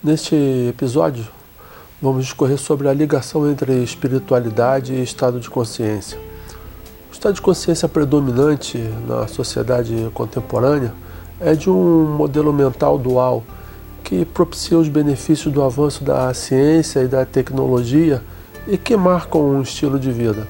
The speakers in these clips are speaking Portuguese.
Neste episódio, vamos discorrer sobre a ligação entre espiritualidade e estado de consciência. O estado de consciência predominante na sociedade contemporânea é de um modelo mental dual que propicia os benefícios do avanço da ciência e da tecnologia e que marcam um estilo de vida.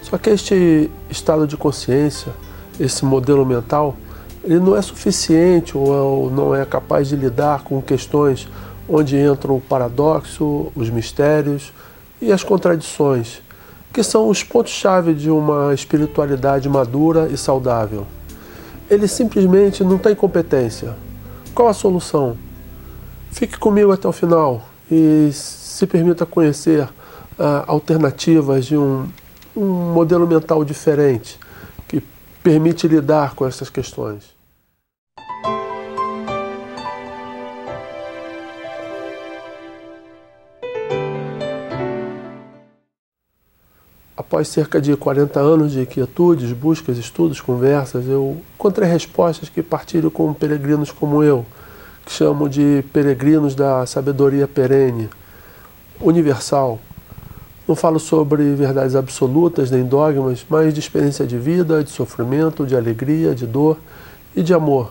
Só que este estado de consciência, esse modelo mental, ele não é suficiente ou não é capaz de lidar com questões onde entram o paradoxo, os mistérios e as contradições, que são os pontos-chave de uma espiritualidade madura e saudável. Ele simplesmente não tem competência. Qual a solução? Fique comigo até o final e se permita conhecer ah, alternativas de um, um modelo mental diferente permite lidar com essas questões. Após cerca de 40 anos de quietudes, buscas, estudos, conversas, eu encontrei respostas que partilho com peregrinos como eu, que chamo de peregrinos da sabedoria perene, universal. Não falo sobre verdades absolutas nem dogmas, mas de experiência de vida, de sofrimento, de alegria, de dor e de amor.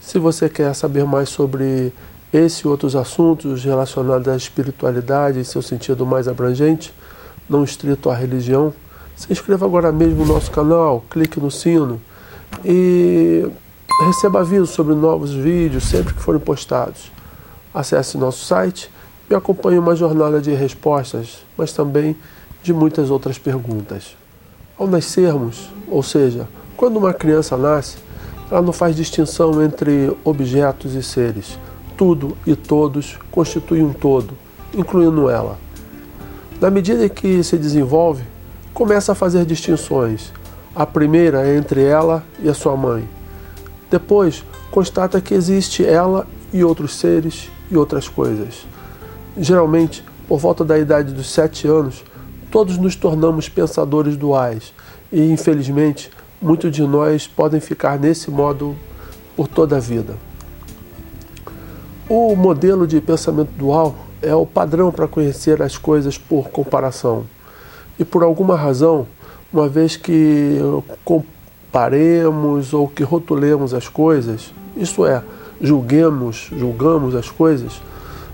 Se você quer saber mais sobre esse e outros assuntos relacionados à espiritualidade em seu sentido mais abrangente, não estrito à religião, se inscreva agora mesmo no nosso canal, clique no sino e receba avisos sobre novos vídeos sempre que forem postados. Acesse nosso site e acompanhe uma jornada de respostas, mas também de muitas outras perguntas. Ao nascermos, ou seja, quando uma criança nasce, ela não faz distinção entre objetos e seres. Tudo e todos constituem um todo, incluindo ela. Na medida que se desenvolve, começa a fazer distinções. A primeira é entre ela e a sua mãe. Depois, constata que existe ela e outros seres e outras coisas. Geralmente, por volta da idade dos sete anos, todos nos tornamos pensadores duais e, infelizmente, muitos de nós podem ficar nesse modo por toda a vida. O modelo de pensamento dual é o padrão para conhecer as coisas por comparação. E por alguma razão, uma vez que comparemos ou que rotulemos as coisas, isso é, julguemos, julgamos as coisas,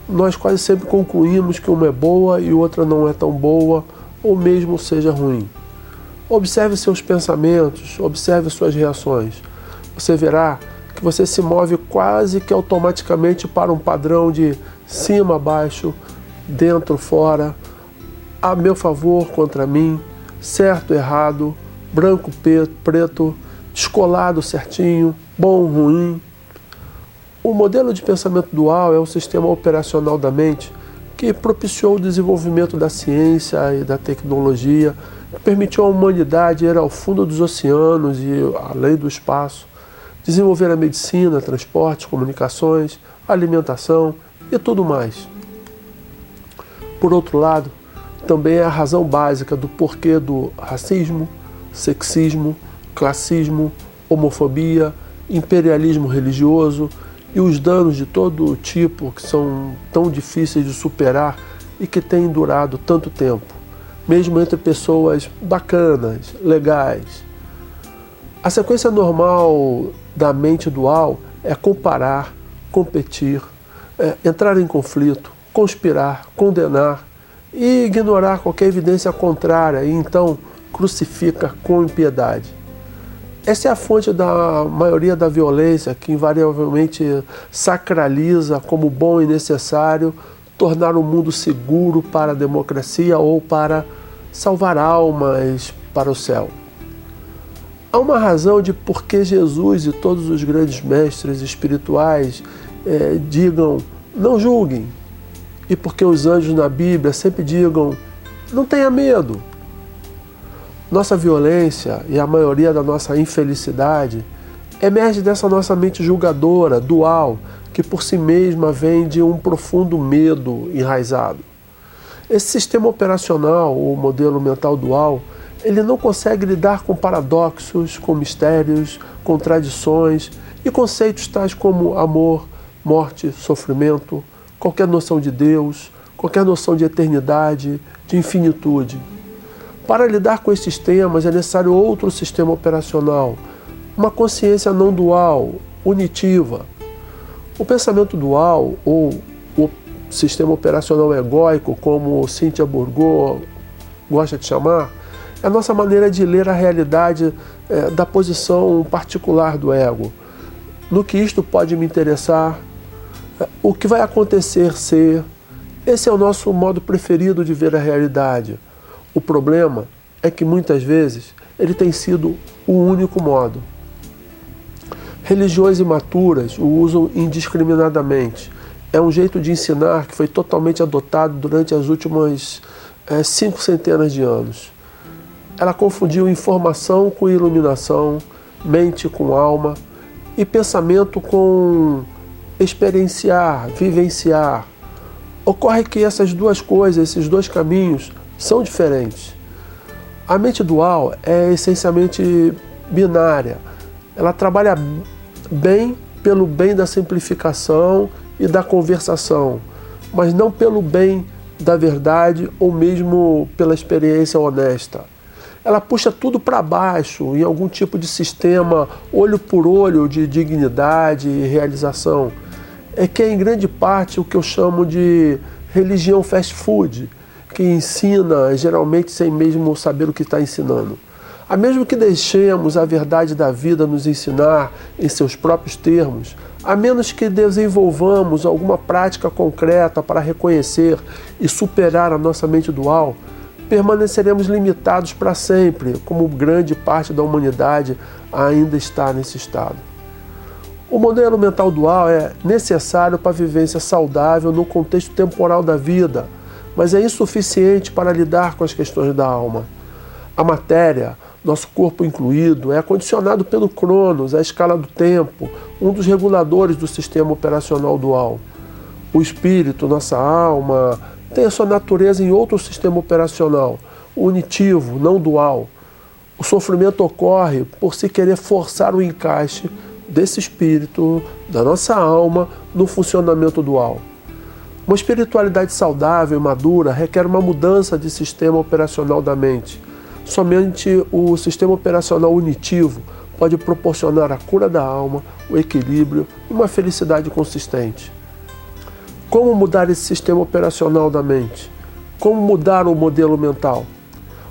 nós quase sempre concluímos que uma é boa e outra não é tão boa, ou mesmo seja ruim. Observe seus pensamentos, observe suas reações. Você verá que você se move quase que automaticamente para um padrão de cima, baixo, dentro, fora, a meu favor, contra mim, certo, errado, branco, preto, descolado, certinho, bom, ruim. O modelo de pensamento dual é o sistema operacional da mente que propiciou o desenvolvimento da ciência e da tecnologia, que permitiu à humanidade ir ao fundo dos oceanos e além do espaço, desenvolver a medicina, transportes, comunicações, alimentação, e tudo mais. Por outro lado, também é a razão básica do porquê do racismo, sexismo, classismo, homofobia, imperialismo religioso e os danos de todo tipo que são tão difíceis de superar e que têm durado tanto tempo, mesmo entre pessoas bacanas, legais. A sequência normal da mente dual é comparar, competir, é, entrar em conflito, conspirar, condenar e ignorar qualquer evidência contrária e então crucifica com impiedade. Essa é a fonte da maioria da violência que invariavelmente sacraliza como bom e necessário tornar o mundo seguro para a democracia ou para salvar almas para o céu. Há uma razão de por que Jesus e todos os grandes mestres espirituais é, digam não julguem, e porque os anjos na Bíblia sempre digam não tenha medo. Nossa violência e a maioria da nossa infelicidade emerge dessa nossa mente julgadora, dual, que por si mesma vem de um profundo medo enraizado. Esse sistema operacional, o modelo mental dual, ele não consegue lidar com paradoxos, com mistérios, contradições e conceitos tais como amor, morte, sofrimento, qualquer noção de Deus, qualquer noção de eternidade, de infinitude. Para lidar com estes temas é necessário outro sistema operacional, uma consciência não dual, unitiva. O pensamento dual, ou o sistema operacional egóico, como Cynthia Bourgeois gosta de chamar, é a nossa maneira de ler a realidade é, da posição particular do ego. No que isto pode me interessar, é, o que vai acontecer ser. Esse é o nosso modo preferido de ver a realidade. O problema é que muitas vezes ele tem sido o único modo. Religiões imaturas o usam indiscriminadamente. É um jeito de ensinar que foi totalmente adotado durante as últimas é, cinco centenas de anos. Ela confundiu informação com iluminação, mente com alma e pensamento com experienciar, vivenciar. Ocorre que essas duas coisas, esses dois caminhos, são diferentes. A mente dual é essencialmente binária. Ela trabalha bem pelo bem da simplificação e da conversação, mas não pelo bem da verdade ou mesmo pela experiência honesta. Ela puxa tudo para baixo em algum tipo de sistema olho por olho de dignidade e realização. É que é em grande parte o que eu chamo de religião fast food, que ensina geralmente sem mesmo saber o que está ensinando. A mesmo que deixemos a verdade da vida nos ensinar em seus próprios termos, a menos que desenvolvamos alguma prática concreta para reconhecer e superar a nossa mente dual, permaneceremos limitados para sempre, como grande parte da humanidade ainda está nesse estado. O modelo mental dual é necessário para a vivência saudável no contexto temporal da vida, mas é insuficiente para lidar com as questões da alma. A matéria, nosso corpo incluído, é condicionado pelo Cronos, a escala do tempo, um dos reguladores do sistema operacional dual. O espírito, nossa alma, tem a sua natureza em outro sistema operacional, unitivo, não dual. O sofrimento ocorre por se querer forçar o encaixe desse espírito, da nossa alma, no funcionamento dual. Uma espiritualidade saudável e madura requer uma mudança de sistema operacional da mente Somente o sistema operacional unitivo pode proporcionar a cura da alma, o equilíbrio e uma felicidade consistente. Como mudar esse sistema operacional da mente? Como mudar o modelo mental?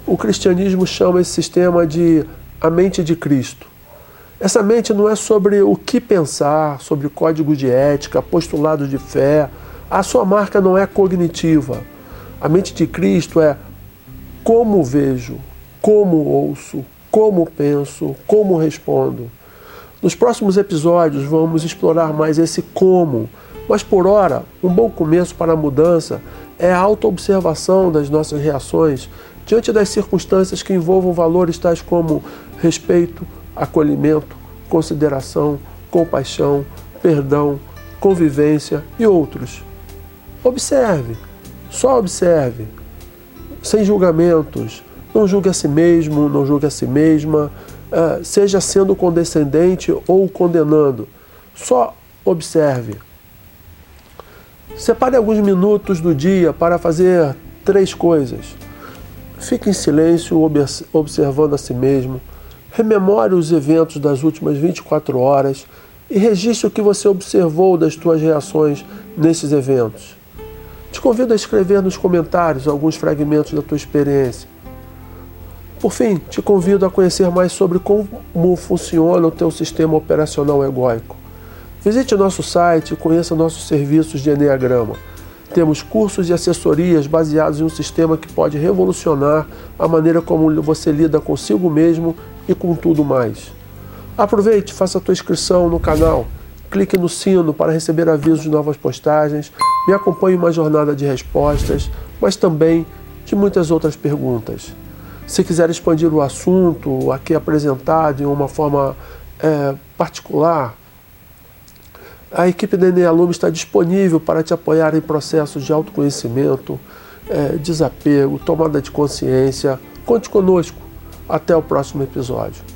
O cristianismo chama esse sistema de a mente de Cristo. Essa mente não é sobre o que pensar, sobre código de ética, postulados de fé. A sua marca não é cognitiva. A mente de Cristo é como vejo, como ouço, como penso, como respondo. Nos próximos episódios vamos explorar mais esse como, mas por hora, um bom começo para a mudança é a autoobservação das nossas reações diante das circunstâncias que envolvam valores tais como respeito, acolhimento, consideração, compaixão, perdão, convivência e outros. Observe, só observe, sem julgamentos não julgue a si mesmo, não julgue a si mesma, uh, seja sendo condescendente ou condenando. Só observe. Separe alguns minutos do dia para fazer três coisas. Fique em silêncio, observando a si mesmo. Rememore os eventos das últimas 24 horas e registre o que você observou das suas reações nesses eventos. Te convido a escrever nos comentários alguns fragmentos da tua experiência. Por fim, te convido a conhecer mais sobre como funciona o teu sistema operacional egóico. Visite nosso site e conheça nossos serviços de Enneagrama. Temos cursos e assessorias baseados em um sistema que pode revolucionar a maneira como você lida consigo mesmo e com tudo mais. Aproveite, faça a tua inscrição no canal, clique no sino para receber avisos de novas postagens, me acompanhe uma jornada de respostas, mas também de muitas outras perguntas. Se quiser expandir o assunto aqui apresentado em uma forma é, particular, a equipe da Enem Aluno está disponível para te apoiar em processos de autoconhecimento, é, desapego, tomada de consciência. Conte conosco. Até o próximo episódio.